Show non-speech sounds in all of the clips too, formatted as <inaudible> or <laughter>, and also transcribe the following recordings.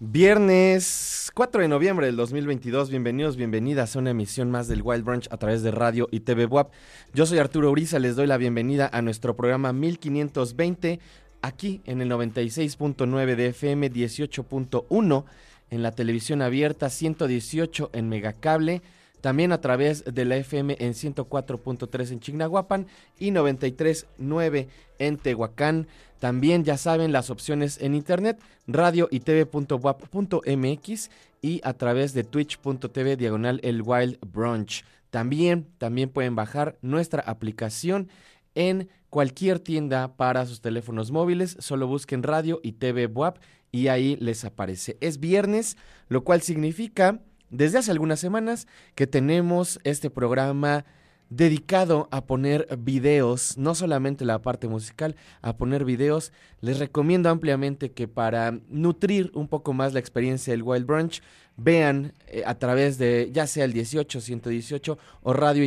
Viernes 4 de noviembre del 2022, bienvenidos, bienvenidas a una emisión más del Wild Brunch a través de radio y TV WAP. Yo soy Arturo Uriza, les doy la bienvenida a nuestro programa 1520, aquí en el 96.9 de FM, 18.1 en la televisión abierta, 118 en Megacable, también a través de la FM en 104.3 en Chignahuapan y 93.9 en Tehuacán. También ya saben las opciones en internet, radio y tv.wap.mx y a través de twitch.tv diagonal el Wild Brunch. También, también pueden bajar nuestra aplicación en cualquier tienda para sus teléfonos móviles. Solo busquen radio y TV WAP y ahí les aparece. Es viernes, lo cual significa desde hace algunas semanas que tenemos este programa dedicado a poner videos, no solamente la parte musical, a poner videos. Les recomiendo ampliamente que para nutrir un poco más la experiencia del Wild Brunch, vean eh, a través de ya sea el 18, 118 o radio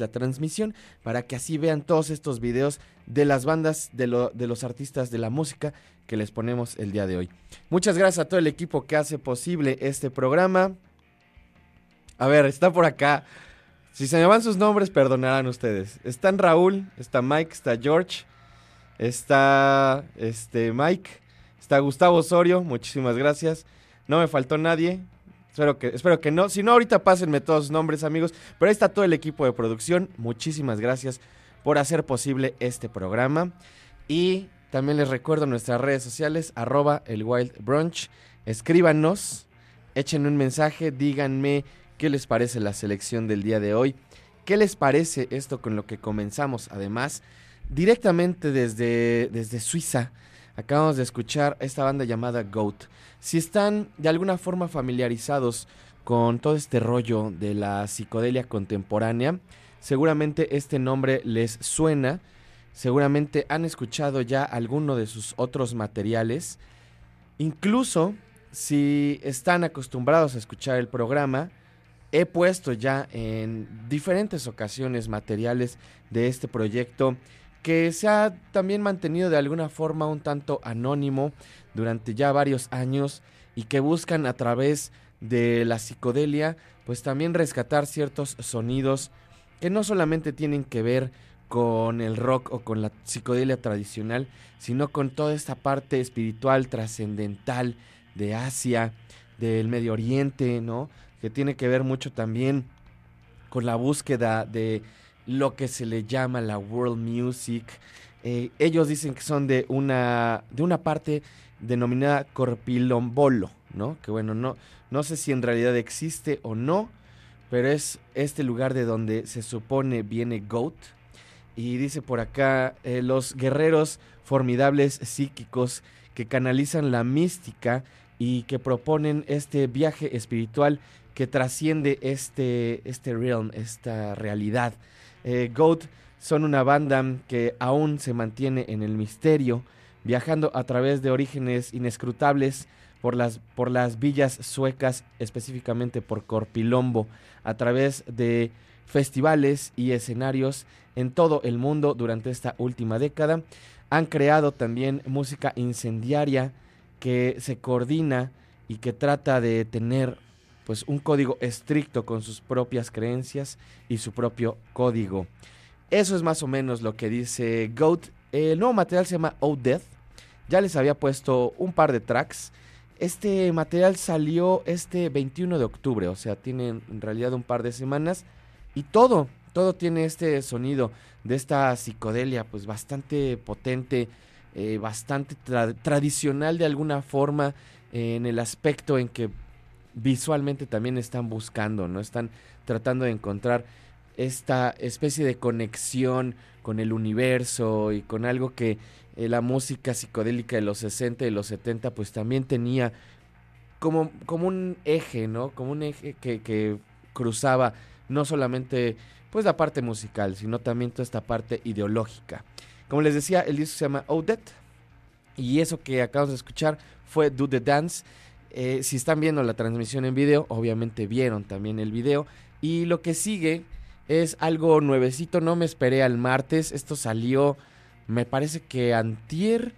la transmisión, para que así vean todos estos videos de las bandas, de, de los artistas de la música que les ponemos el día de hoy. Muchas gracias a todo el equipo que hace posible este programa. A ver, está por acá si se me van sus nombres, perdonarán ustedes. Están Raúl, está Mike, está George. está este Mike, está Gustavo Osorio, muchísimas gracias. No me faltó nadie. Espero que, espero que no. Si no, ahorita pásenme todos los nombres, amigos. Pero ahí está todo el equipo de producción. Muchísimas gracias por hacer posible este programa. Y también les recuerdo nuestras redes sociales, arroba el Wild Brunch. Escríbanos, échenme un mensaje, díganme qué les parece la selección del día de hoy. ¿Qué les parece esto con lo que comenzamos? Además, directamente desde, desde Suiza, acabamos de escuchar esta banda llamada Goat. Si están de alguna forma familiarizados con todo este rollo de la psicodelia contemporánea, seguramente este nombre les suena, seguramente han escuchado ya alguno de sus otros materiales, incluso si están acostumbrados a escuchar el programa, he puesto ya en diferentes ocasiones materiales de este proyecto que se ha también mantenido de alguna forma un tanto anónimo durante ya varios años y que buscan a través de la psicodelia pues también rescatar ciertos sonidos que no solamente tienen que ver con el rock o con la psicodelia tradicional, sino con toda esta parte espiritual trascendental de Asia, del Medio Oriente, ¿no? que tiene que ver mucho también con la búsqueda de lo que se le llama la world music. Eh, ellos dicen que son de una, de una parte denominada Corpilombolo, ¿no? Que bueno, no, no sé si en realidad existe o no, pero es este lugar de donde se supone viene Goat. Y dice por acá, eh, los guerreros formidables psíquicos que canalizan la mística y que proponen este viaje espiritual que trasciende este, este realm, esta realidad. Eh, Goat son una banda que aún se mantiene en el misterio, viajando a través de orígenes inescrutables por las, por las villas suecas, específicamente por Corpilombo, a través de festivales y escenarios en todo el mundo durante esta última década. Han creado también música incendiaria que se coordina y que trata de tener pues un código estricto con sus propias creencias y su propio código. Eso es más o menos lo que dice Goat. El nuevo material se llama Oh Death. Ya les había puesto un par de tracks. Este material salió este 21 de octubre, o sea, tiene en realidad un par de semanas. Y todo, todo tiene este sonido de esta psicodelia, pues bastante potente, eh, bastante tradicional de alguna forma, en el aspecto en que visualmente también están buscando, ¿no? Están tratando de encontrar esta especie de conexión con el universo y con algo que eh, la música psicodélica de los 60 y los 70 pues también tenía como, como un eje, ¿no? Como un eje que cruzaba no solamente pues la parte musical, sino también toda esta parte ideológica. Como les decía, el disco se llama Odette y eso que acabamos de escuchar fue Do the Dance. Eh, si están viendo la transmisión en video, obviamente vieron también el video. Y lo que sigue es algo nuevecito, no me esperé al martes. Esto salió, me parece que antier,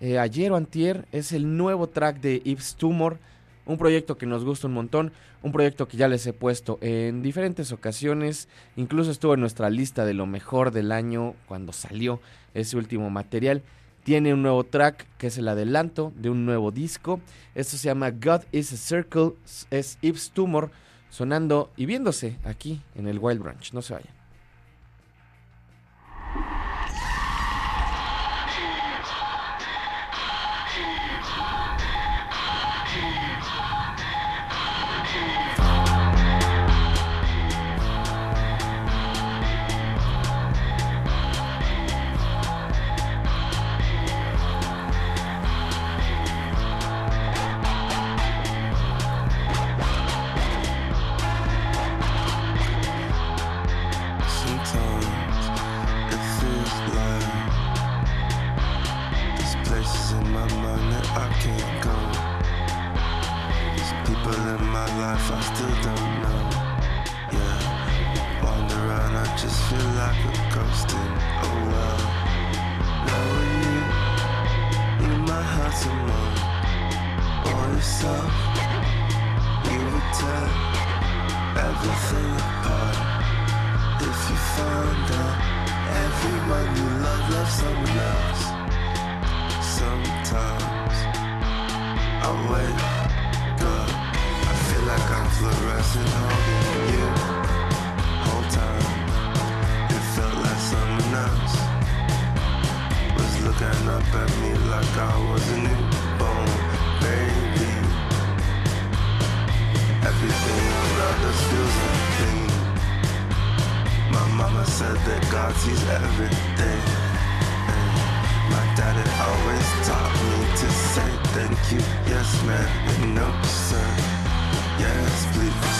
eh, ayer o antier, es el nuevo track de Yves Tumor. Un proyecto que nos gusta un montón, un proyecto que ya les he puesto en diferentes ocasiones, incluso estuvo en nuestra lista de lo mejor del año cuando salió ese último material. Tiene un nuevo track que es el adelanto de un nuevo disco. Esto se llama God is a Circle. Es Yves Tumor sonando y viéndose aquí en el Wild Branch. No se vayan. That God sees everything. And my daddy always taught me to say thank you, yes ma'am, and no sir, yes please.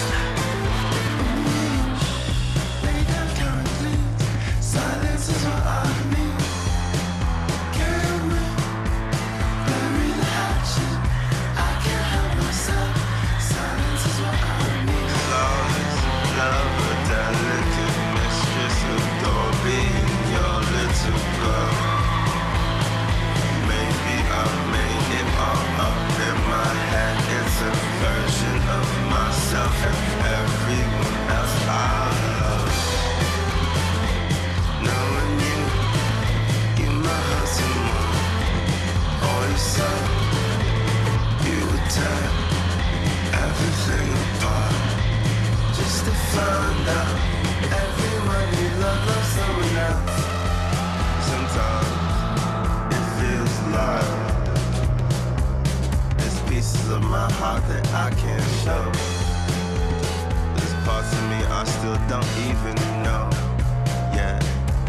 That I can't show. There's parts of me I still don't even know. Yeah,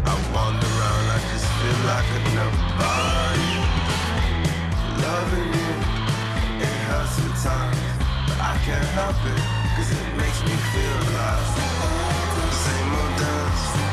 I wander around, I just feel like a nobody. Loving you, it hurts sometimes, but I can't help cause it me feel alive. Same old dance,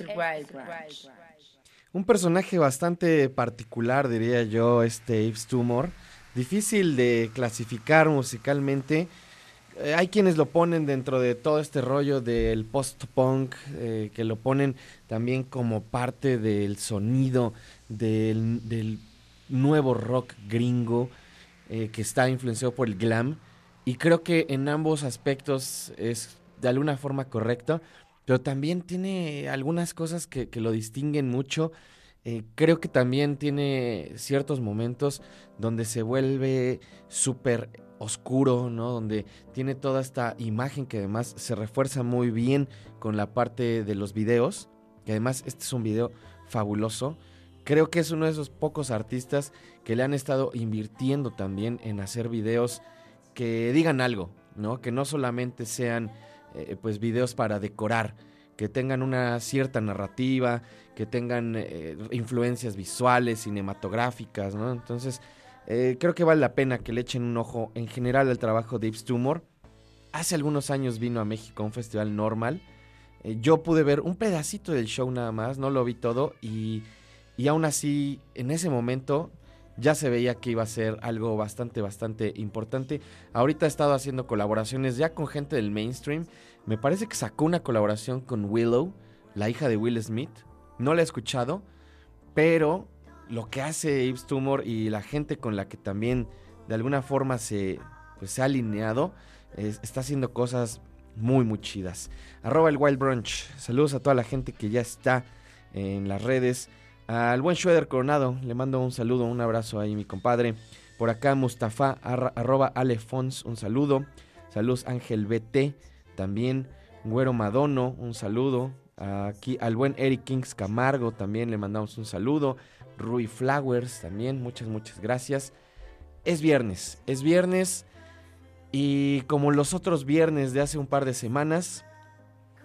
es el Wild Ranch. Un personaje bastante particular, diría yo, este Yves Tumor. Difícil de clasificar musicalmente. Eh, hay quienes lo ponen dentro de todo este rollo del post-punk, eh, que lo ponen también como parte del sonido del, del nuevo rock gringo, eh, que está influenciado por el glam. Y creo que en ambos aspectos es de alguna forma correcto pero también tiene algunas cosas que, que lo distinguen mucho. Eh, creo que también tiene ciertos momentos donde se vuelve súper oscuro, ¿no? Donde tiene toda esta imagen que además se refuerza muy bien con la parte de los videos. Que además este es un video fabuloso. Creo que es uno de esos pocos artistas que le han estado invirtiendo también en hacer videos que digan algo, ¿no? Que no solamente sean eh, pues videos para decorar, que tengan una cierta narrativa, que tengan eh, influencias visuales, cinematográficas, ¿no? Entonces, eh, creo que vale la pena que le echen un ojo en general al trabajo de Yves Tumor. Hace algunos años vino a México a un festival normal. Yo pude ver un pedacito del show nada más, no lo vi todo y, y aún así, en ese momento ya se veía que iba a ser algo bastante, bastante importante. Ahorita ha estado haciendo colaboraciones ya con gente del mainstream. Me parece que sacó una colaboración con Willow, la hija de Will Smith. No la he escuchado, pero lo que hace Yves Tumor y la gente con la que también de alguna forma se, pues, se ha alineado, es- está haciendo cosas muy, muy chidas. Arroba el Wild Brunch. Saludos a toda la gente que ya está en las redes. Al buen Schroeder Coronado, le mando un saludo, un abrazo ahí, mi compadre. Por acá, Mustafa, arroba Alefons, un saludo. Saludos, Ángel BT, también. Güero Madono, un saludo. Aquí al buen Eric Kings Camargo, también le mandamos un saludo. Rui Flowers, también, muchas, muchas gracias. Es viernes, es viernes. Y como los otros viernes de hace un par de semanas,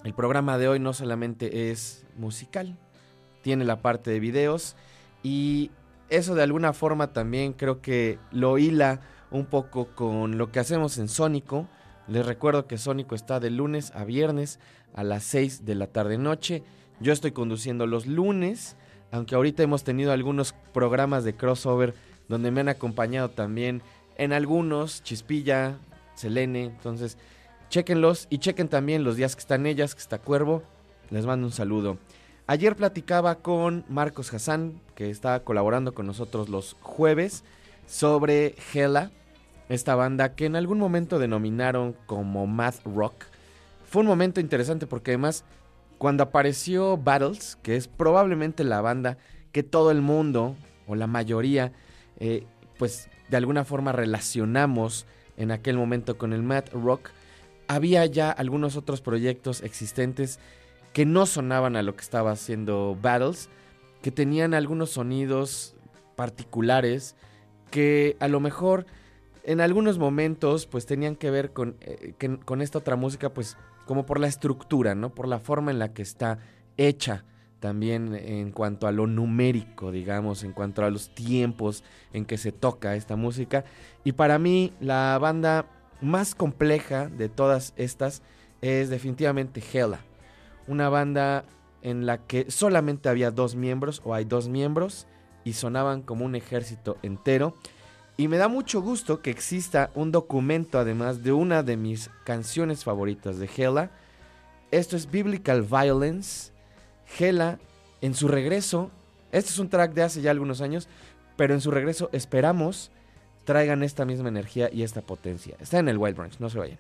el programa de hoy no solamente es musical, tiene la parte de videos y eso de alguna forma también creo que lo hila un poco con lo que hacemos en Sónico. Les recuerdo que Sónico está de lunes a viernes a las 6 de la tarde noche. Yo estoy conduciendo los lunes aunque ahorita hemos tenido algunos programas de crossover donde me han acompañado también en algunos, Chispilla, Selene, entonces chequenlos y chequen también los días que están ellas, que está Cuervo, les mando un saludo. Ayer platicaba con Marcos Hassan, que está colaborando con nosotros los jueves, sobre Hela, esta banda que en algún momento denominaron como math rock. Fue un momento interesante porque además cuando apareció Battles, que es probablemente la banda que todo el mundo o la mayoría eh, pues de alguna forma relacionamos en aquel momento con el math rock, había ya algunos otros proyectos existentes que no sonaban a lo que estaba haciendo Battles, que tenían algunos sonidos particulares que a lo mejor en algunos momentos pues tenían que ver con, eh, con esta otra música pues como por la estructura, ¿no? Por la forma en la que está hecha también en cuanto a lo numérico, digamos, en cuanto a los tiempos en que se toca esta música. Y para mí la banda más compleja de todas estas es definitivamente Hella una banda en la que solamente había dos miembros o hay dos miembros y sonaban como un ejército entero. Y me da mucho gusto que exista un documento además de una de mis canciones favoritas de Hela. Esto es Biblical Violence. Hela en su regreso, este es un track de hace ya algunos años, pero en su regreso esperamos traigan esta misma energía y esta potencia. Está en el Wild Branch, no se vayan.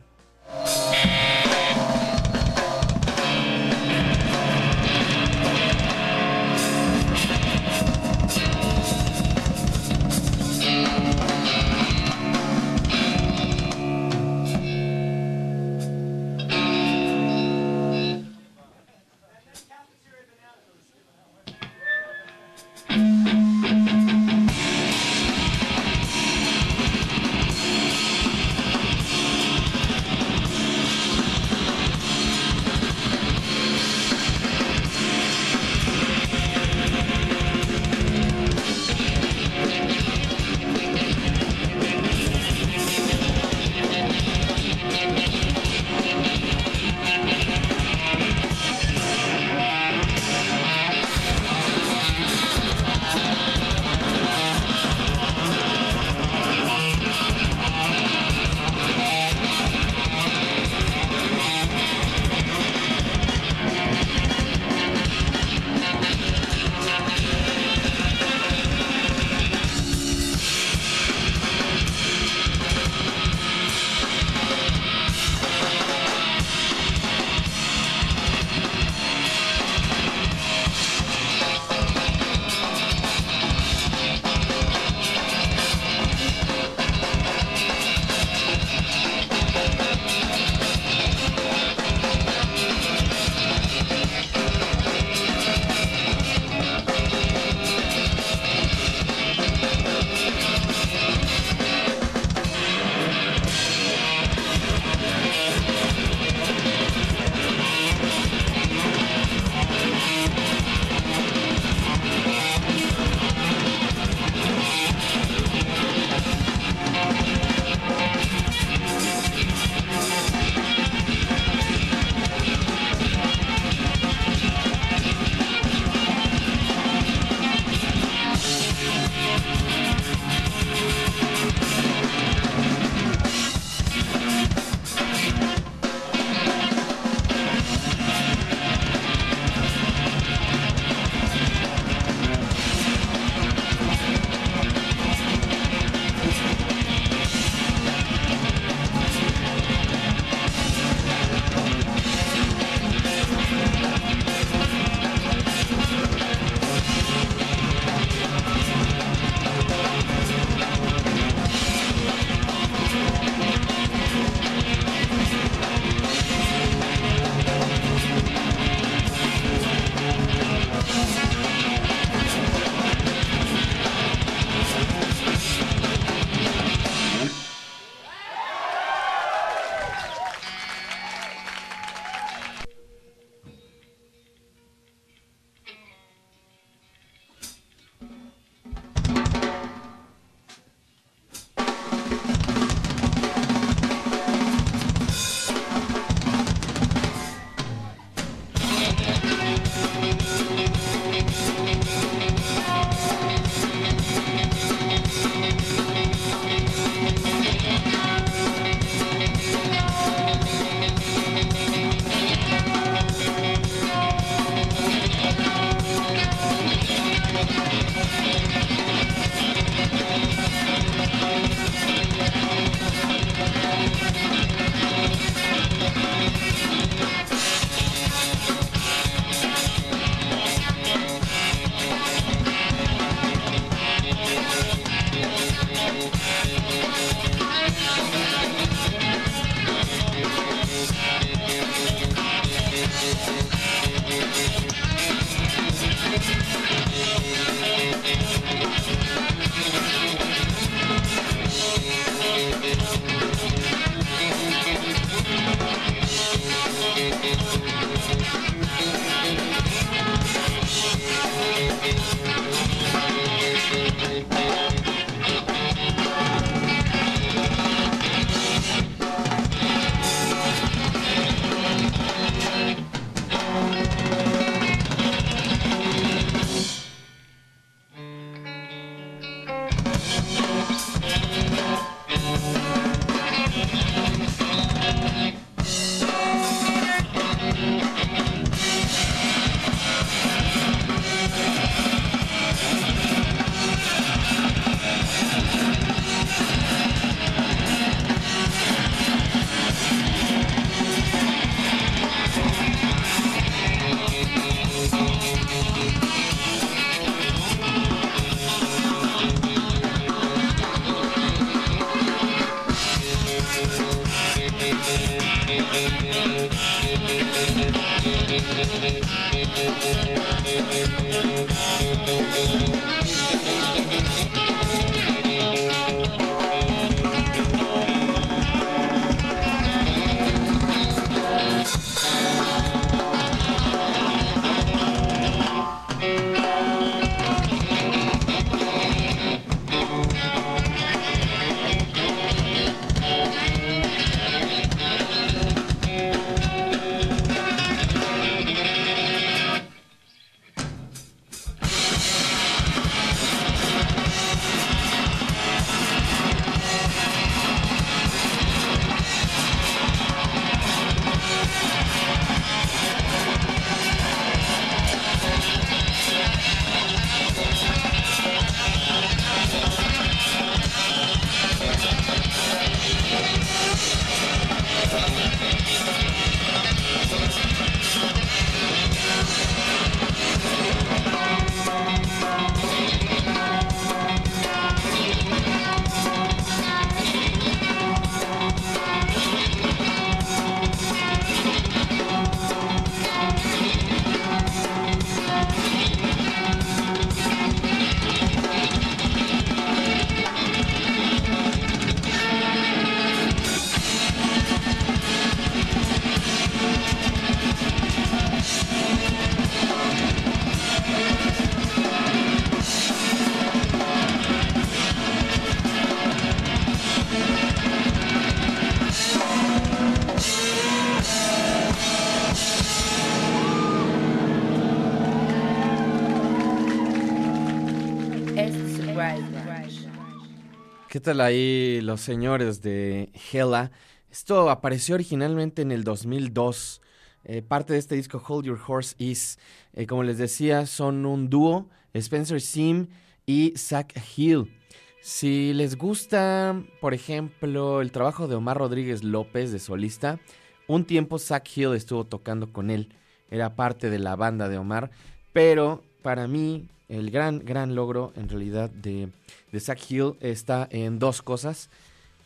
¿Qué tal ahí los señores de Hella? Esto apareció originalmente en el 2002. Eh, parte de este disco Hold Your Horse Is, eh, como les decía, son un dúo, Spencer Sim y Zach Hill. Si les gusta, por ejemplo, el trabajo de Omar Rodríguez López de solista, un tiempo Zach Hill estuvo tocando con él, era parte de la banda de Omar, pero para mí el gran, gran logro en realidad de, de Zach Hill está en dos cosas,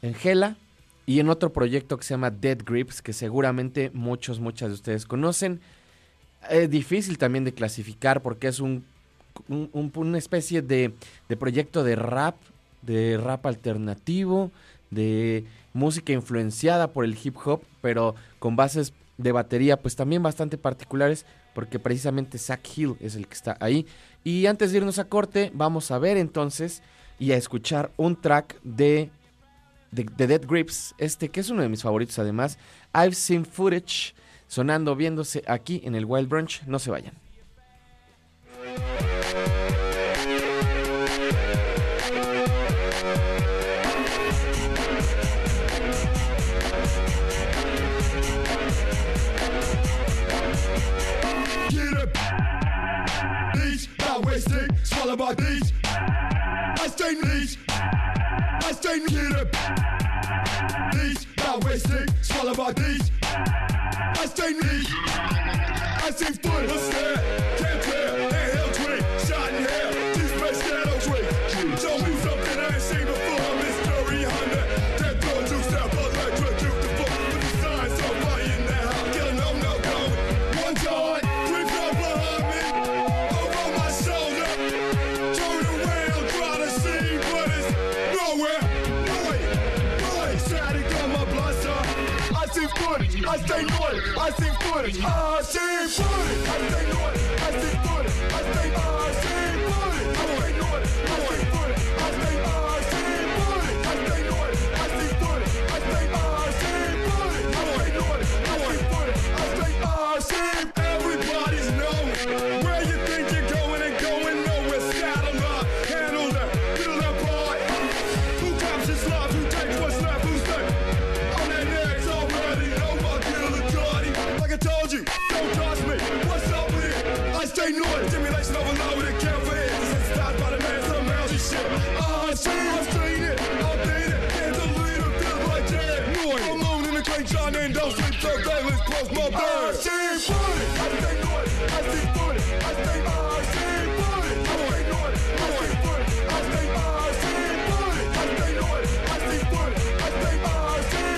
en Hela y en otro proyecto que se llama Dead Grips, que seguramente muchos, muchas de ustedes conocen. Es difícil también de clasificar porque es un- una especie de, de proyecto de rap, de rap alternativo, de música influenciada por el hip hop, pero con bases de batería pues también bastante particulares porque precisamente Zach Hill es el que está ahí. Y antes de irnos a corte, vamos a ver entonces y a escuchar un track de, de, de Dead Grips, este que es uno de mis favoritos además, I've Seen Footage, sonando, viéndose aquí en el Wild Brunch, no se vayan. swallowed by bees. I stain neat. I stain leader. These, now we're sick, swallowed by these. I stain these. I stain foot, let's full, I stay loyal, I stay full, I sing full, I stay loyal. shining down streets of Dallas, cross my blood. I see booty, I think good. I see booty, I think I see booty. I think I see booty, I think I see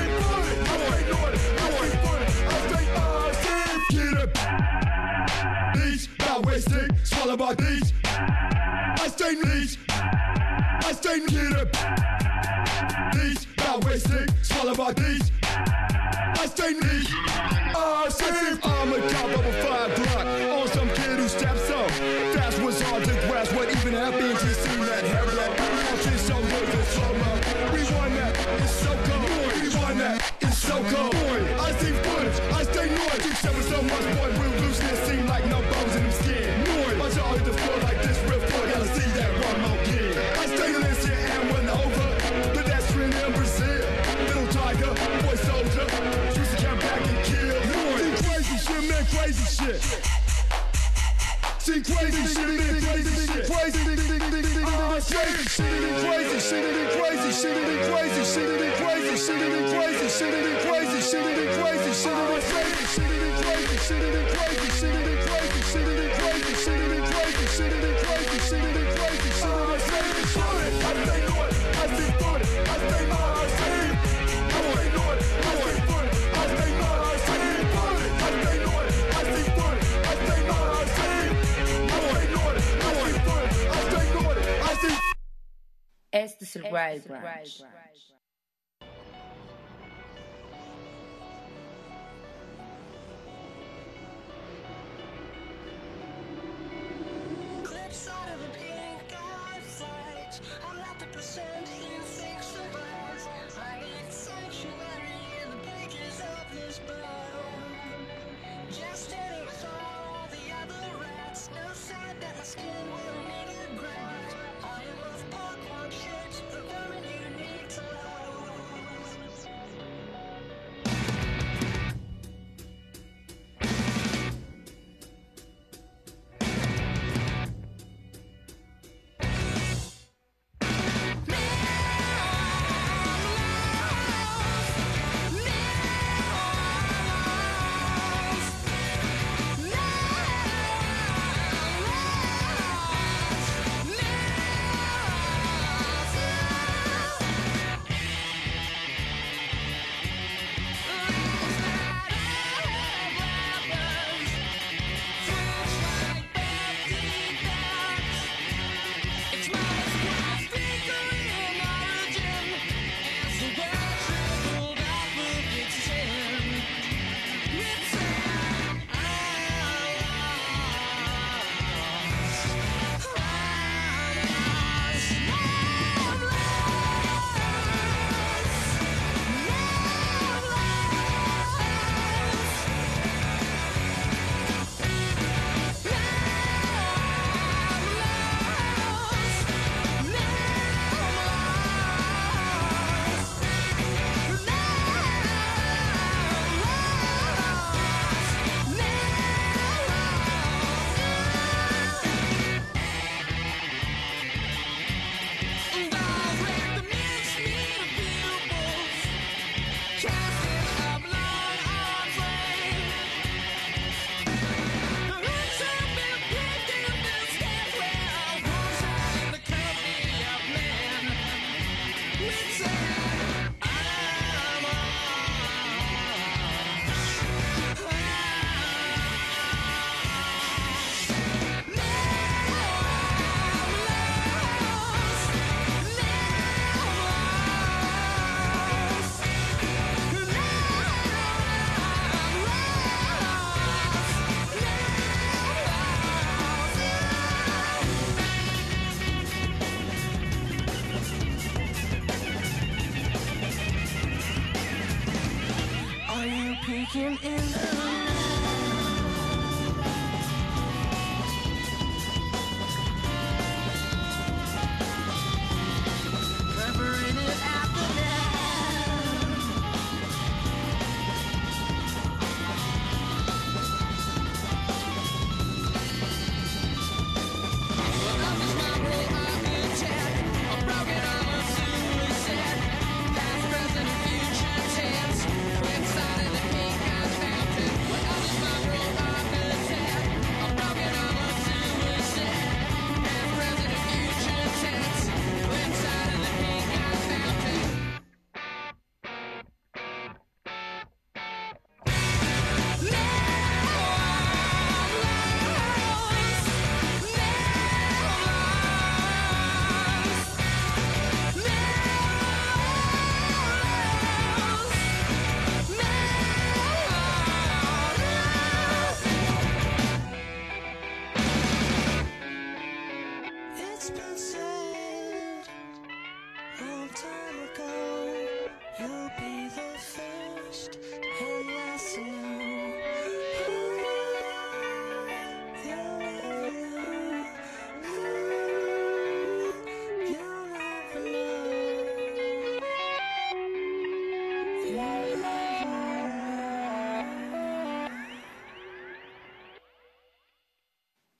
booty. I think I these. I stay these, I stay get up, these not wasting, swallow my these. That's Jane Lee. I save. crazy, shit it crazy, shit it crazy, shit it crazy, shit it crazy, shit it crazy, shit it crazy, shit it crazy, shit it crazy, shit it crazy, shit it crazy, shit it crazy. Esta surpresa.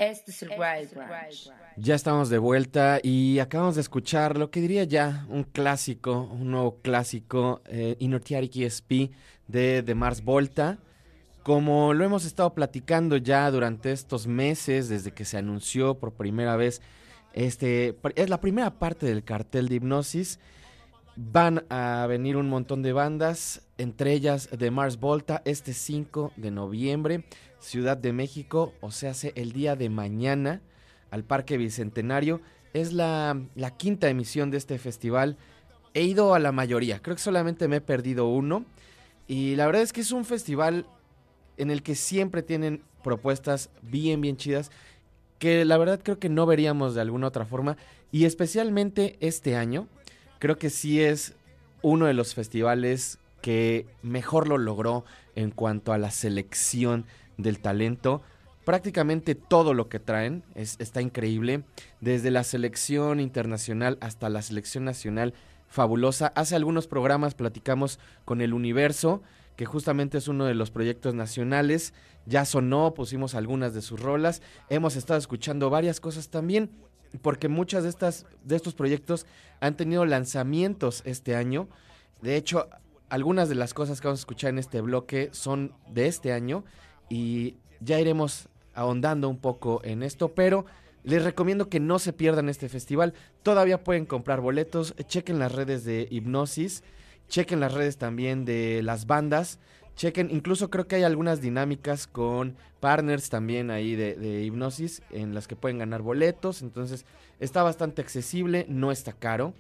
Este es el Wild Branch. Ya estamos de vuelta y acabamos de escuchar lo que diría ya un clásico, un nuevo clásico, eh, Inertiatic ESP de, de Mars Volta. Como lo hemos estado platicando ya durante estos meses, desde que se anunció por primera vez, este es la primera parte del cartel de hipnosis. Van a venir un montón de bandas, entre ellas de Mars Volta, este 5 de noviembre, Ciudad de México, o sea, el día de mañana, al Parque Bicentenario. Es la, la quinta emisión de este festival. He ido a la mayoría, creo que solamente me he perdido uno. Y la verdad es que es un festival en el que siempre tienen propuestas bien, bien chidas, que la verdad creo que no veríamos de alguna otra forma. Y especialmente este año, creo que sí es uno de los festivales que mejor lo logró en cuanto a la selección del talento. Prácticamente todo lo que traen es, está increíble, desde la selección internacional hasta la selección nacional, fabulosa. Hace algunos programas platicamos con el Universo, que justamente es uno de los proyectos nacionales. Ya sonó, pusimos algunas de sus rolas. Hemos estado escuchando varias cosas también, porque muchas de estas de estos proyectos han tenido lanzamientos este año. De hecho, algunas de las cosas que vamos a escuchar en este bloque son de este año y ya iremos ahondando un poco en esto, pero les recomiendo que no se pierdan este festival. Todavía pueden comprar boletos, chequen las redes de Hipnosis, chequen las redes también de las bandas, chequen, incluso creo que hay algunas dinámicas con partners también ahí de, Hipnosis en las que pueden ganar boletos, entonces está bastante accesible, no está caro.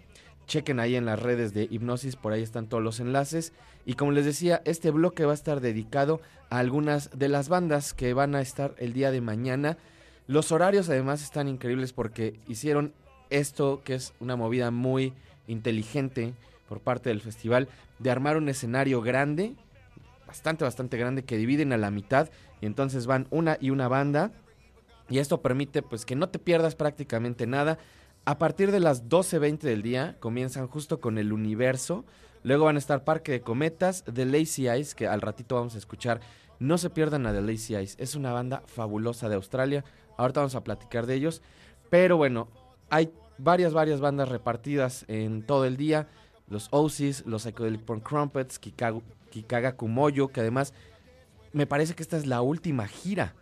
Chequen ahí en las redes de Hipnosis, por ahí están todos los enlaces. Y como les decía, este bloque va a estar dedicado a algunas de las bandas que van a estar el día de mañana. Los horarios además están increíbles porque hicieron esto que es una movida muy inteligente por parte del festival de armar un escenario grande, bastante, bastante grande, que dividen a la mitad y entonces van una y una banda. Y esto permite pues que no te pierdas prácticamente nada. A partir de las 12.20 del día comienzan justo con el universo. Luego van a estar Parque de Cometas, The Lazy Eyes, que al ratito vamos a escuchar. No se pierdan a The Lazy Eyes. Es una banda fabulosa de Australia. Ahorita vamos a platicar de ellos. Pero bueno, hay varias, varias bandas repartidas en todo el día. Los Osis, los Psychedelic Porn Crumpets, Kikagu- Kikaga Kumoyo, que además me parece que esta es la última gira.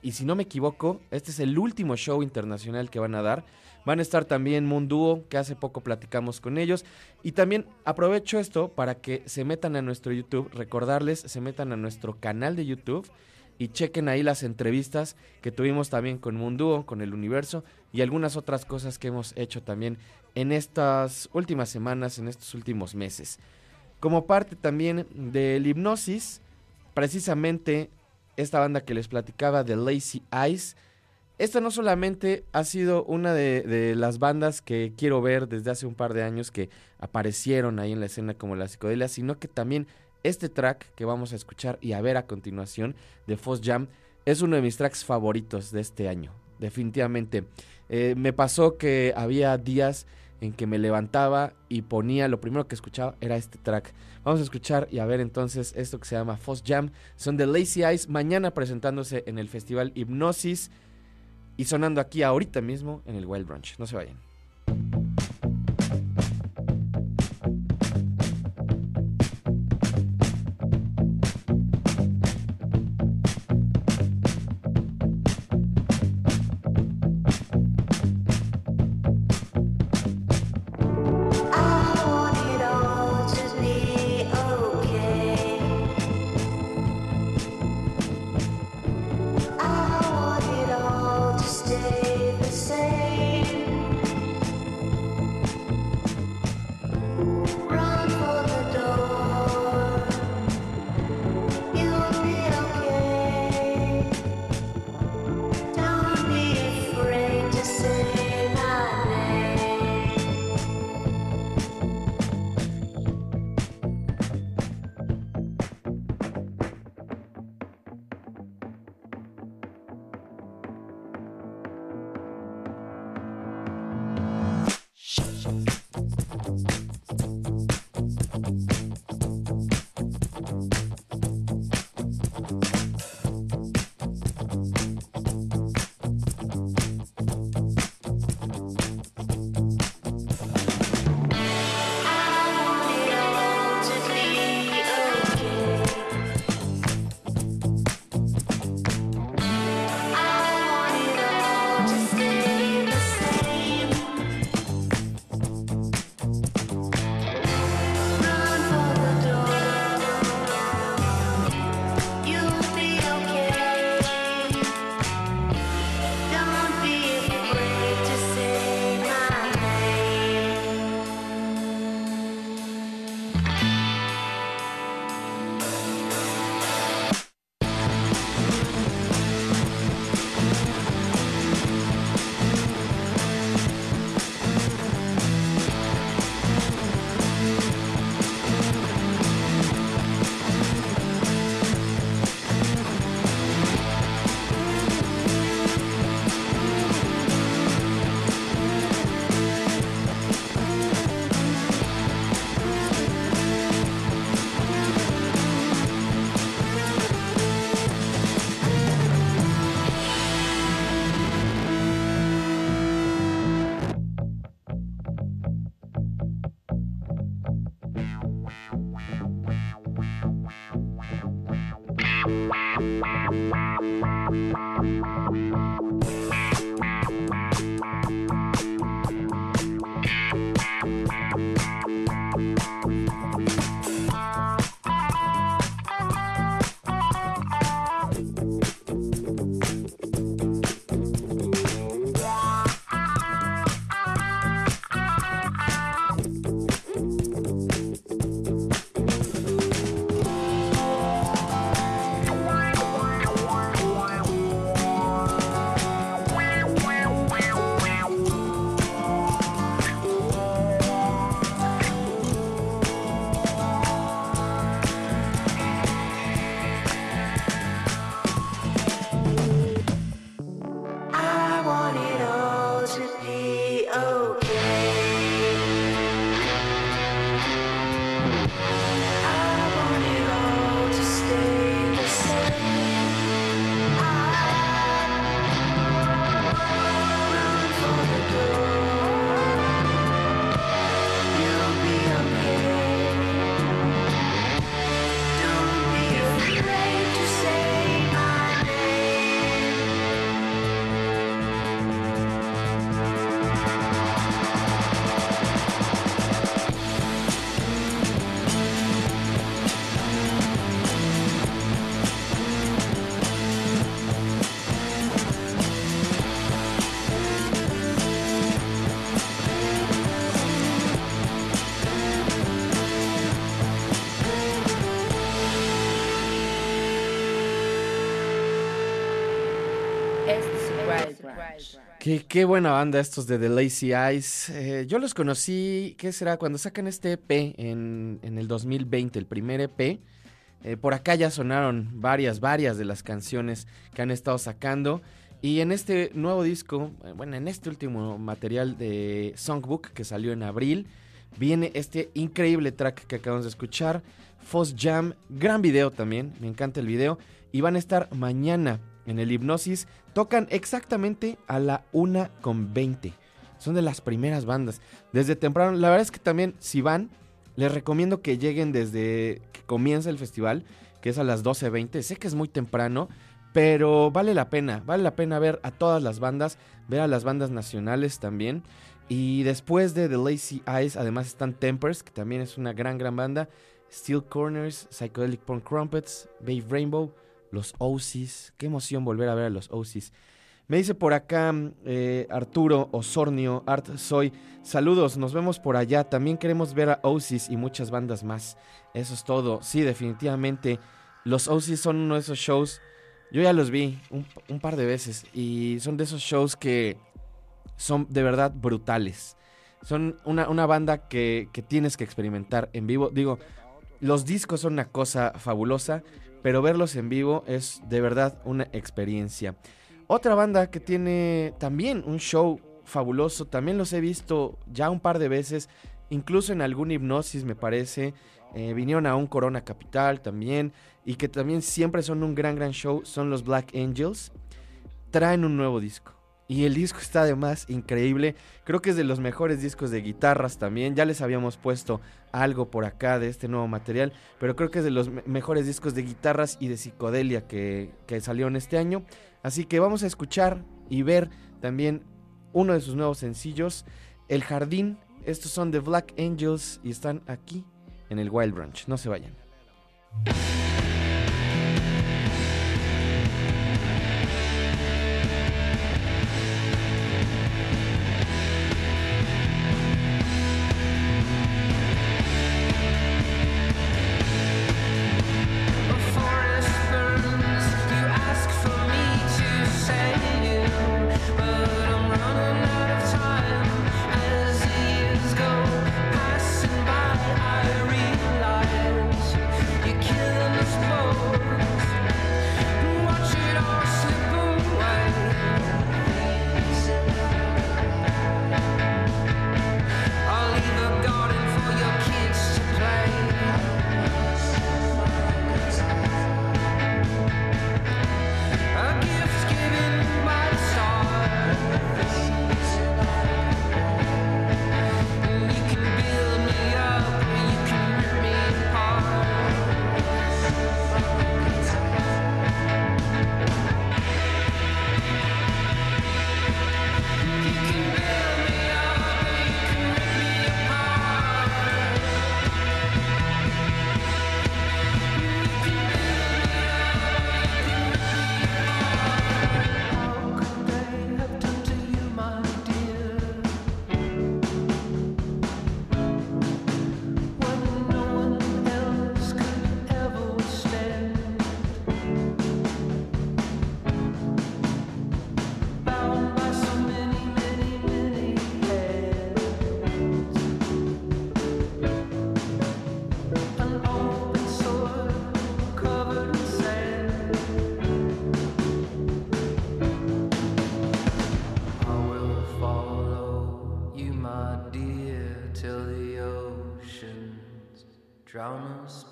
Y si no me equivoco, este es el último show internacional que van a dar. Van a estar también Moon Duo, que hace poco platicamos con ellos. Y también aprovecho esto para que se metan a nuestro YouTube, recordarles, se metan a nuestro canal de YouTube y chequen ahí las entrevistas que tuvimos también con Moon Duo, con el universo y algunas otras cosas que hemos hecho también en estas últimas semanas, en estos últimos meses como parte también del hipnosis, precisamente esta banda que les platicaba de Lazy Eyes. Esta no solamente ha sido una de, las bandas que quiero ver desde hace un par de años que aparecieron ahí en la escena como la psicodelia, sino que también este track que vamos a escuchar y a ver a continuación de Foss Jam es uno de mis tracks favoritos de este año, definitivamente. Eh, me pasó que había días en que me levantaba y ponía, lo primero que escuchaba era este track. Vamos a escuchar y a ver entonces esto que se llama Fuzz Jam. Son de Lazy Eyes, mañana presentándose en el festival Hipnosis y sonando aquí ahorita mismo en el Wild Brunch. No se vayan. Qué, buena banda estos de The Lazy Eyes. Eh, yo los conocí, ¿qué será? Cuando sacan este EP en, en el 2020, el primer EP. Eh, por acá ya sonaron varias, varias de las canciones que han estado sacando. Y en este nuevo disco, eh, bueno, en este último material de Songbook que salió en abril, viene este increíble track que acabamos de escuchar, Fuzz Jam, gran video también, me encanta el video, y van a estar mañana en el Hipnosis tocan exactamente a la 1 con 20. Son de las primeras bandas. Desde temprano, la verdad es que también si van, les recomiendo que lleguen desde que comienza el festival, que es a las 12.20. Sé que es muy temprano, pero vale la pena, vale la pena ver a todas las bandas, ver a las bandas nacionales también. Y después de The Lazy Eyes, además están Tempers, que también es una gran, gran banda. Steel Corners, Psychedelic Punk Crumpets, Babe Rainbow, los Osis. Qué emoción volver a ver a los Osis. Me dice por acá eh, Arturo Osornio, Art Soy. Saludos, nos vemos por allá. También queremos ver a Osis y muchas bandas más. Eso es todo. Sí, definitivamente. Los Osis son uno de esos shows. Yo ya los vi un, un par de veces. Y son de esos shows que son de verdad brutales. Son una, una banda que, que tienes que experimentar en vivo. Digo, los discos son una cosa fabulosa, pero verlos en vivo es de verdad una experiencia. Otra banda que tiene también un show fabuloso, también los he visto ya un par de veces, incluso en algún hipnosis me parece. Eh, vinieron a un Corona Capital también, y que también siempre son un gran, gran show, son los Black Angels. Traen un nuevo disco. Y el disco está además increíble. Creo que es de los mejores discos de guitarras también. Ya les habíamos puesto algo por acá de este nuevo material. Pero creo que es de los me- mejores discos de guitarras y de psicodelia que, que salieron este año. Así que vamos a escuchar y ver también uno de sus nuevos sencillos, El Jardín. Estos son de Black Angels y están aquí en el Wild Ranch. No se vayan. Drowners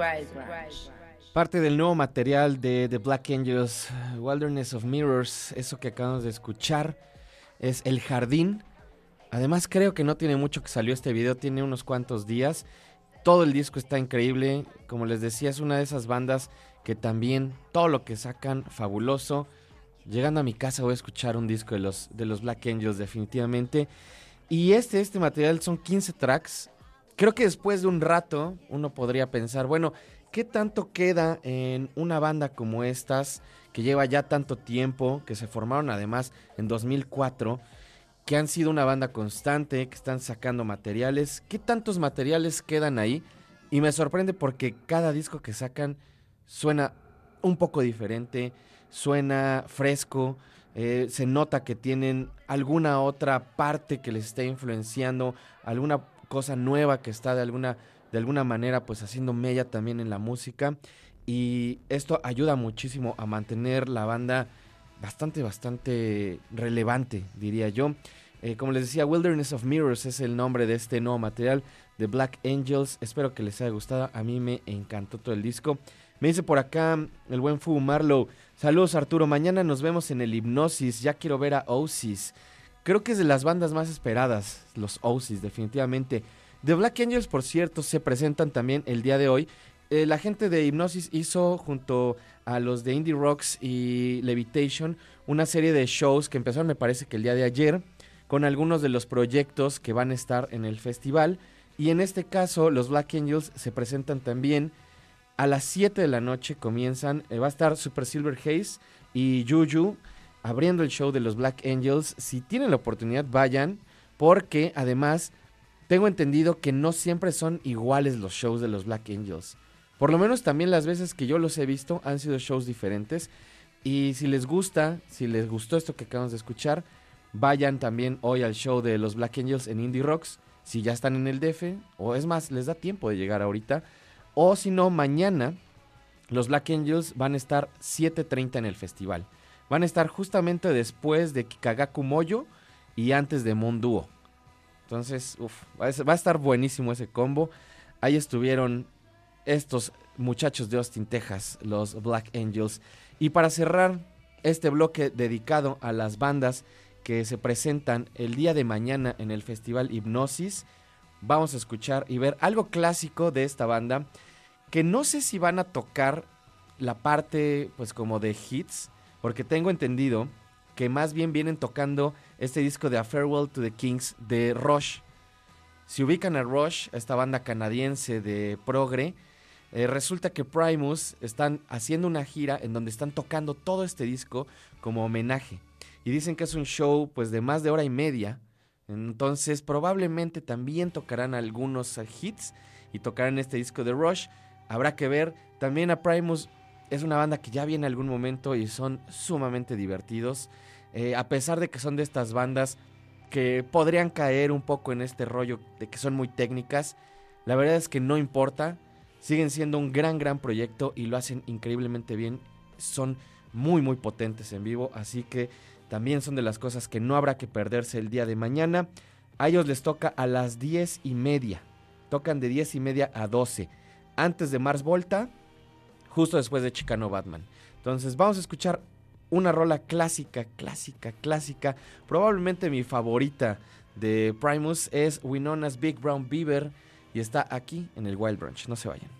Wild Branch. Parte del nuevo material de The Black Angels, Wilderness of Mirrors, eso que acabamos de escuchar, es El Jardín. Además creo que no tiene mucho que salió este video, tiene unos cuantos días. Todo el disco está increíble, como les decía, es una de esas bandas que también todo lo que sacan fabuloso. Llegando a mi casa voy a escuchar un disco de los, de los Black Angels definitivamente. Y este, este material son 15 tracks. Creo que después de un rato uno podría pensar, bueno, ¿qué tanto queda en una banda como estas que lleva ya tanto tiempo, que se formaron además en 2004, que han sido una banda constante, que están sacando materiales? ¿Qué tantos materiales quedan ahí? Y me sorprende porque cada disco que sacan suena un poco diferente, suena fresco, eh, se nota que tienen alguna otra parte que les está influenciando, alguna cosa nueva que está de alguna, de alguna manera pues haciendo mella también en la música y esto ayuda muchísimo a mantener la banda bastante, bastante relevante, diría yo. Eh, como les decía, Wilderness of Mirrors es el nombre de este nuevo material de Black Angels. Espero que les haya gustado. A mí me encantó todo el disco. Me dice por acá el buen Fu Marlow. Saludos Arturo, mañana nos vemos en el Hipnosis. Ya quiero ver a Oasis. Creo que es de las bandas más esperadas, los Oasis, definitivamente. The Black Angels, por cierto, se presentan también el día de hoy. Eh, la gente de Hipnosis hizo junto a los de Indie Rocks y Levitation una serie de shows que empezaron me parece que el día de ayer con algunos de los proyectos que van a estar en el festival. Y en este caso, los Black Angels se presentan también a las 7 de la noche. Comienzan, eh, va a estar Super Silver Haze y Juju abriendo el show de los Black Angels. Si tienen la oportunidad, vayan, porque además tengo entendido que no siempre son iguales los shows de los Black Angels. Por lo menos también las veces que yo los he visto han sido shows diferentes. Y si les gusta, si les gustó esto que acabamos de escuchar, vayan también hoy al show de los Black Angels en Indie Rocks. Si ya están en el DF, o es más, les da tiempo de llegar ahorita. O si no, mañana los Black Angels van a estar 7.30 en el festival. Van a estar justamente después de Kikagaku Moyo y antes de Monduo. Entonces, uf, va a estar buenísimo ese combo. Ahí estuvieron estos muchachos de Austin, Texas, los Black Angels. Y para cerrar este bloque dedicado a las bandas que se presentan el día de mañana en el Festival Hipnosis, vamos a escuchar y ver algo clásico de esta banda que no sé si van a tocar la parte pues como de hits, porque tengo entendido que más bien vienen tocando este disco de A Farewell to the Kings de Rush. Si ubican a Rush, esta banda canadiense de progre, eh, resulta que Primus están haciendo una gira en donde están tocando todo este disco como homenaje. Y dicen que es un show pues de más de hora y media. Entonces probablemente también tocarán algunos eh, hits y tocarán este disco de Rush. Habrá que ver. También a Primus es una banda que ya viene algún momento y son sumamente divertidos. Eh, a pesar de que son de estas bandas que podrían caer un poco en este rollo de que son muy técnicas, la verdad es que no importa. Siguen siendo un gran, gran proyecto y lo hacen increíblemente bien. Son muy, muy potentes en vivo. Así que también son de las cosas que no habrá que perderse el día de mañana. A ellos les toca a las 10 y media. Tocan de 10 y media a 12. Antes de Mars Volta, justo después de Chicano Batman. Entonces vamos a escuchar una rola clásica, clásica, clásica. Probablemente mi favorita de Primus es Winona's Big Brown Beaver. Y está aquí en el Wild Branch. No se vayan.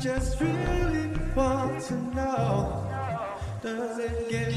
just really want to know. Does it get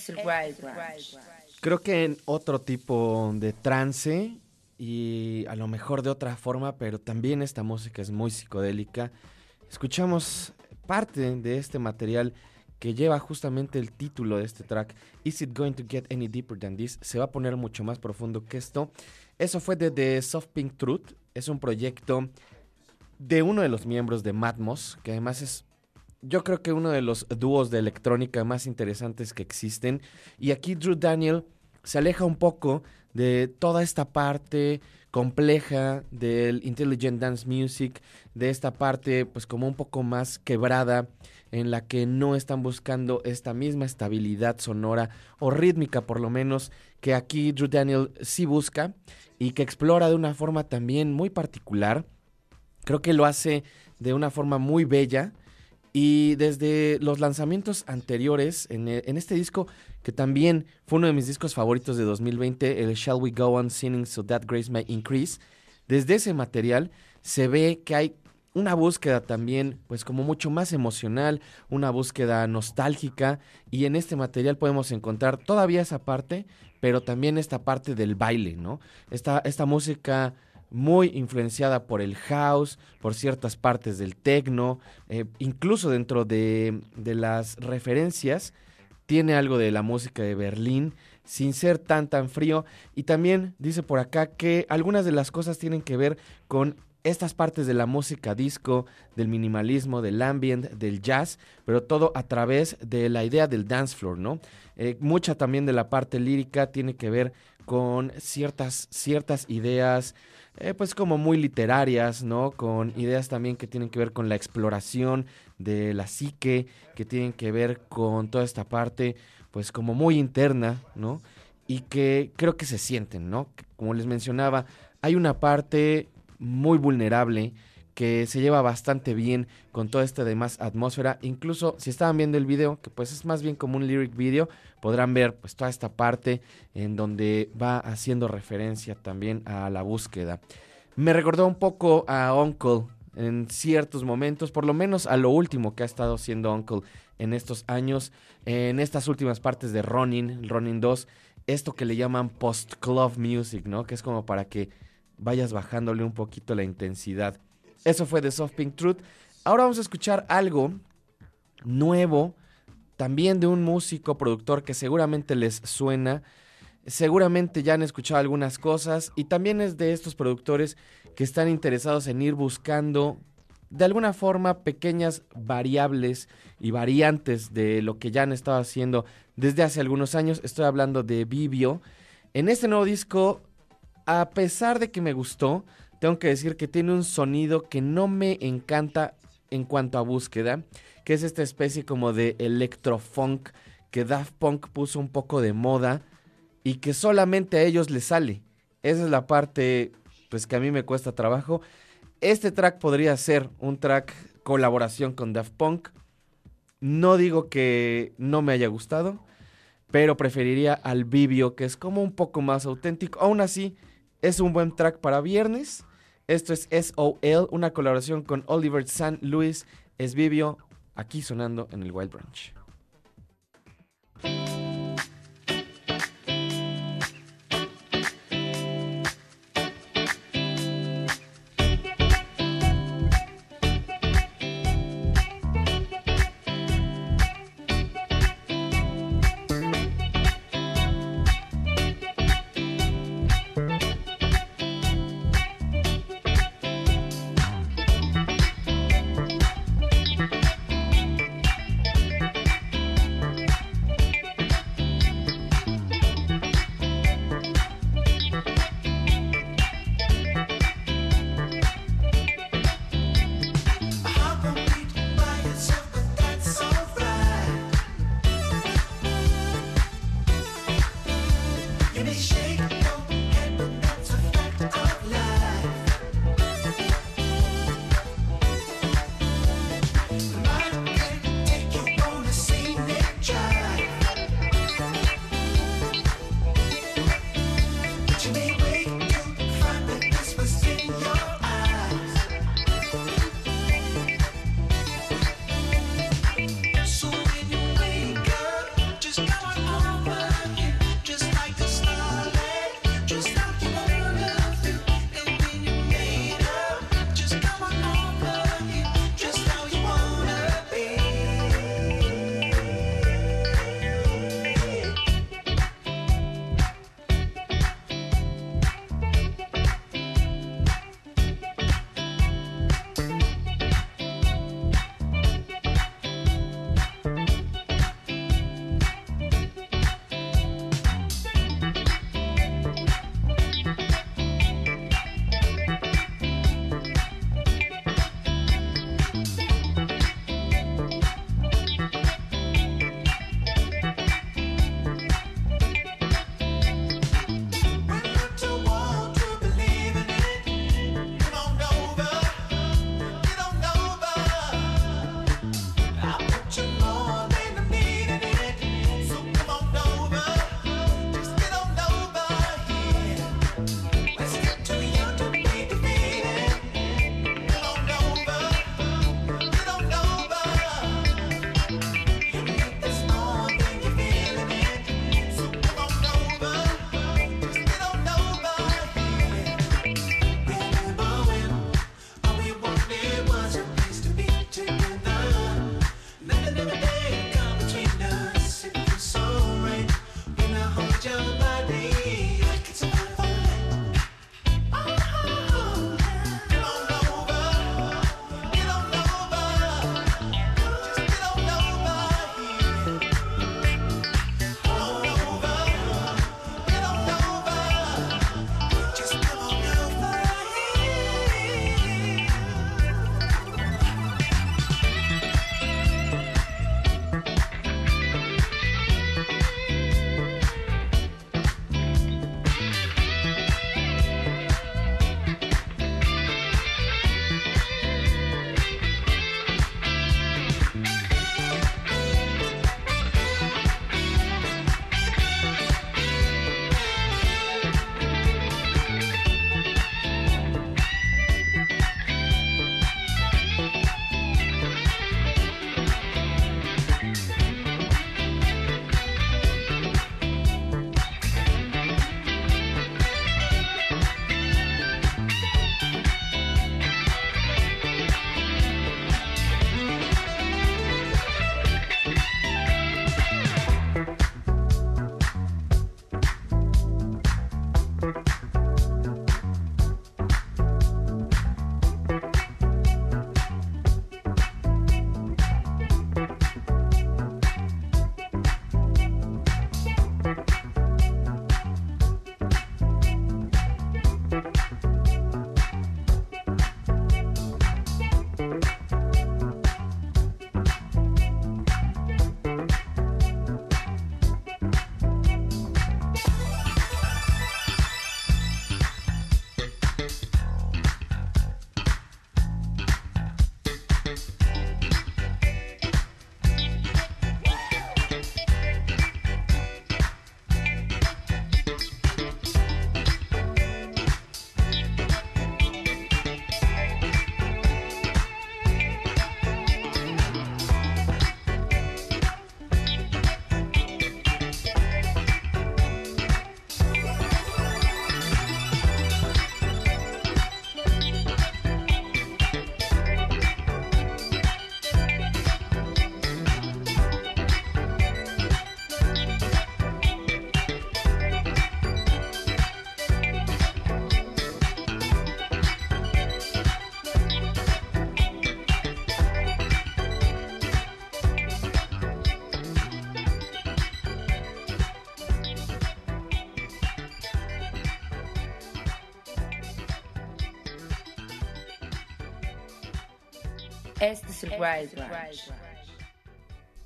es el Wild Branch. Creo que en otro tipo de trance y a lo mejor de otra forma, pero también esta música es muy psicodélica. Escuchamos parte de este material que lleva justamente el título de este track, Is It Going to Get Any Deeper Than This? Se va a poner mucho más profundo que esto. Eso fue de The Soft Pink Truth, es un proyecto de uno de los miembros de Matmos, que además es yo creo que uno de los dúos de electrónica más interesantes que existen. Y aquí Drew Daniel se aleja un poco de toda esta parte compleja del intelligent dance music, de esta parte pues como un poco más quebrada en la que no están buscando esta misma estabilidad sonora o rítmica por lo menos que aquí Drew Daniel sí busca y que explora de una forma también muy particular. Creo que lo hace de una forma muy bella y desde los lanzamientos anteriores, en, e- en este disco, que también fue uno de mis discos favoritos de 2020, el Shall We Go On Sinning So That Grace May Increase, desde ese material se ve que hay una búsqueda también, pues como mucho más emocional, una búsqueda nostálgica, y en este material podemos encontrar todavía esa parte, pero también esta parte del baile, ¿no? Esta, esta música muy influenciada por el house, por ciertas partes del techno, eh, incluso dentro de, de las referencias tiene algo de la música de Berlín, sin ser tan tan frío. Y también dice por acá que algunas de las cosas tienen que ver con estas partes de la música disco, del minimalismo, del ambient, del jazz, pero todo a través de la idea del dance floor, ¿no? Eh, mucha también de la parte lírica tiene que ver con ciertas, ciertas ideas, eh, pues como muy literarias, ¿no? Con ideas también que tienen que ver con la exploración de la psique, que tienen que ver con toda esta parte, pues como muy interna, ¿no? Y que creo que se sienten, ¿no? Como les mencionaba, hay una parte muy vulnerable que se lleva bastante bien con toda esta demás atmósfera. Incluso si estaban viendo el video, que pues es más bien como un lyric video, podrán ver pues toda esta parte en donde va haciendo referencia también a la búsqueda. Me recordó un poco a Uncle en ciertos momentos, por lo menos a lo último que ha estado haciendo Uncle en estos años, en estas últimas partes de Ronin, Ronin 2, esto que le llaman post-club music, ¿no? Que es como para que vayas bajándole un poquito la intensidad. Eso fue de Soft Pink Truth. Ahora vamos a escuchar algo nuevo, también de un músico, productor que seguramente les suena. Seguramente ya han escuchado algunas cosas y también es de estos productores que están interesados en ir buscando de alguna forma pequeñas variables y variantes de lo que ya han estado haciendo desde hace algunos años. Estoy hablando de Vivio. En este nuevo disco, a pesar de que me gustó, tengo que decir que tiene un sonido que no me encanta en cuanto a búsqueda, que es esta especie como de electrofunk que Daft Punk puso un poco de moda y que solamente a ellos les sale. Esa es la parte pues que a mí me cuesta trabajo. Este track podría ser un track colaboración con Daft Punk. No digo que no me haya gustado, pero preferiría al Vivio, que es como un poco más auténtico. Aún así, es un buen track para viernes. Esto es SOL, una colaboración con Oliver San Luis. Es Vivio, aquí sonando en el Wild Branch.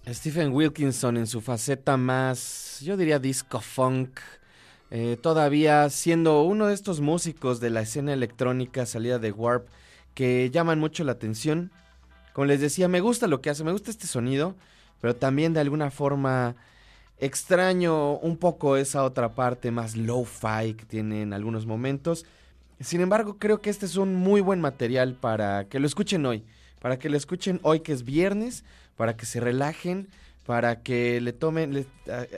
Stephen Wilkinson en su faceta más, yo diría disco funk, eh, todavía siendo uno de estos músicos de la escena electrónica salida de Warp que llaman mucho la atención. Como les decía, me gusta lo que hace, me gusta este sonido, pero también de alguna forma extraño un poco esa otra parte más low-fi que tiene en algunos momentos. Sin embargo, creo que este es un muy buen material para que lo escuchen hoy, para que lo escuchen hoy que es viernes, para que se relajen, para que le tomen, le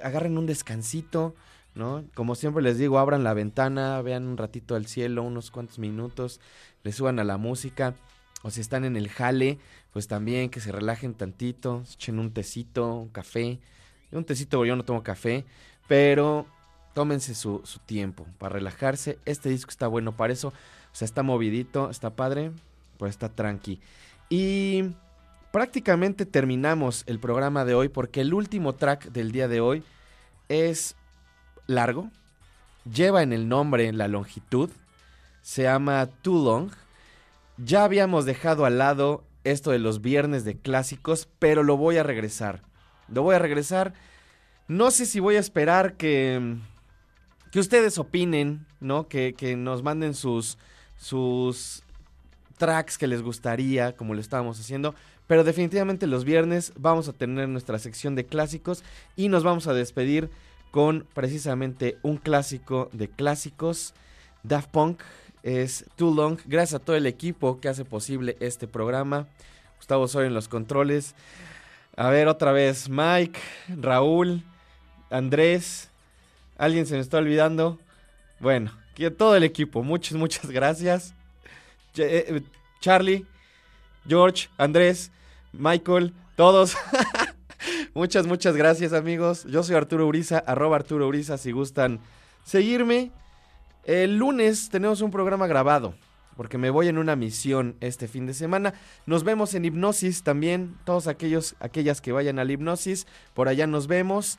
agarren un descansito, ¿no? Como siempre les digo, abran la ventana, vean un ratito al cielo, unos cuantos minutos, le suban a la música, o si están en el jale, pues también que se relajen tantito, echen un tecito, un café, un tecito, yo no tomo café, pero tómense su, su tiempo para relajarse. Este disco está bueno para eso. O sea, está movidito, está padre, pues está tranqui. Y prácticamente terminamos el programa de hoy porque el último track del día de hoy es largo. Lleva en el nombre la longitud. Se llama Too Long. Ya habíamos dejado al lado esto de los viernes de clásicos, pero lo voy a regresar. Lo voy a regresar. No sé si voy a esperar que, que ustedes opinen, ¿no? Que, que nos manden sus, sus tracks que les gustaría, como lo estábamos haciendo. Pero definitivamente los viernes vamos a tener nuestra sección de clásicos y nos vamos a despedir con precisamente un clásico de clásicos. Daft Punk es Too Long. Gracias a todo el equipo que hace posible este programa. Gustavo Soy en los controles. A ver, otra vez, Mike, Raúl, Andrés. ¿Alguien se me está olvidando? Bueno, todo el equipo. Muchas, muchas gracias. Eh, eh, Charlie, George, Andrés, Michael, todos. <laughs> muchas, muchas gracias, amigos. Yo soy Arturo Uriza, arroba Arturo Uriza, si gustan seguirme. El lunes tenemos un programa grabado, porque me voy en una misión este fin de semana. Nos vemos en Hipnosis también, todos aquellos, aquellas que vayan al Hipnosis, por allá nos vemos.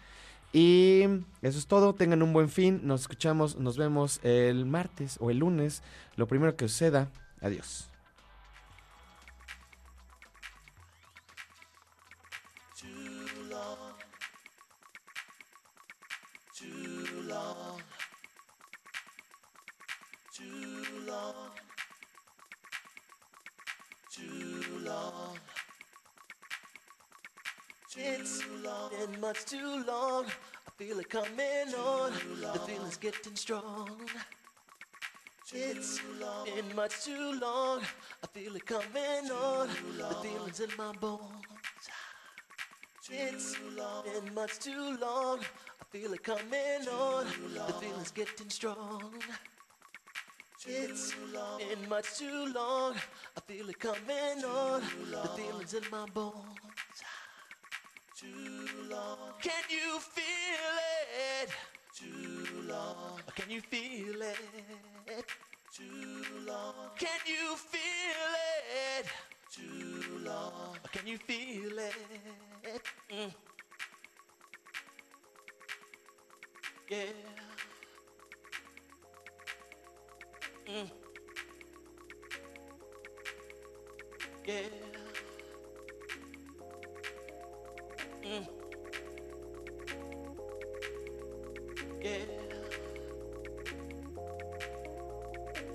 Y eso es todo, tengan un buen fin, nos escuchamos, nos vemos el martes o el lunes, lo primero que suceda, adiós. It's been much too long. I feel it coming on. The feeling's getting strong. It's been much too long. I feel it coming on. The feeling's in my bones. It's been much too long. I feel it coming on. The feeling's getting strong. It's been much too long. I feel it coming on. The feeling's in my bones. Too long. Can you feel it? Too long. Can you feel it? Too long. Can you feel it? Too long. Can you feel it? Mm. Yeah. Mm. Yeah. Mm. Yeah.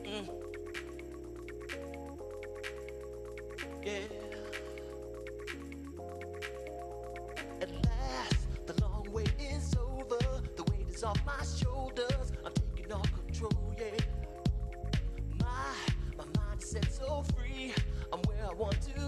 Mm. Yeah. At last, the long wait is over. The weight is off my shoulders. I'm taking all control, yeah. My, my mind is set so free. I'm where I want to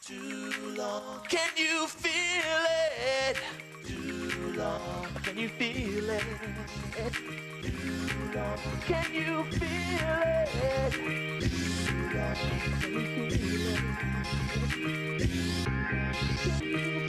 Too long. Can you feel it? Too long. Can you feel it? Too long. Can you feel it? Too long. Can you feel it? Este es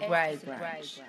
el Wild Branch.